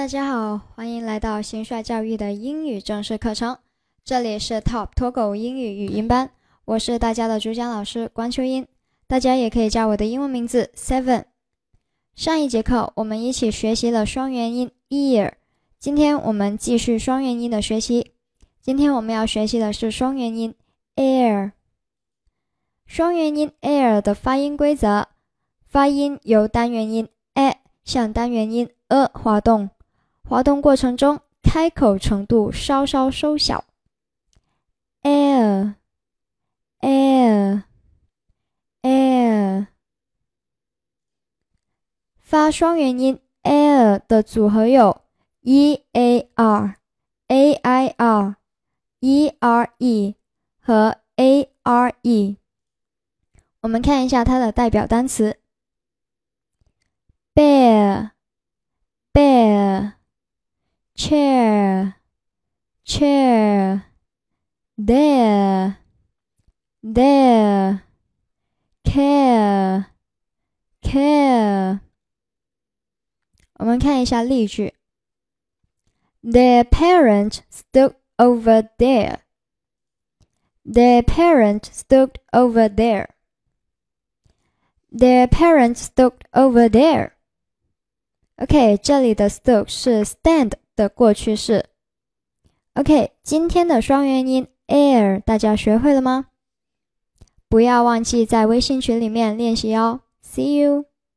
大家好，欢迎来到新帅教育的英语正式课程。这里是 Top 脱口英语语音班，我是大家的主讲老师关秋英，大家也可以叫我的英文名字 Seven。上一节课我们一起学习了双元音 ear，今天我们继续双元音的学习。今天我们要学习的是双元音 air。双元音 air 的发音规则：发音由单元音 a 向单元音 a 滑动。滑动过程中，开口程度稍稍收小。air，air，air。发双元音 air 的组合有 e a r、a i r、e r e 和 a r e。我们看一下它的代表单词 chair, chair, there, there, care, care。我们看一下例句：Their parent stood over there. Their parent stood over there. Their parent stood over there. OK，这里的 stood 是 stand 的过去式。OK，今天的双元音 air 大家学会了吗？不要忘记在微信群里面练习哦。See you。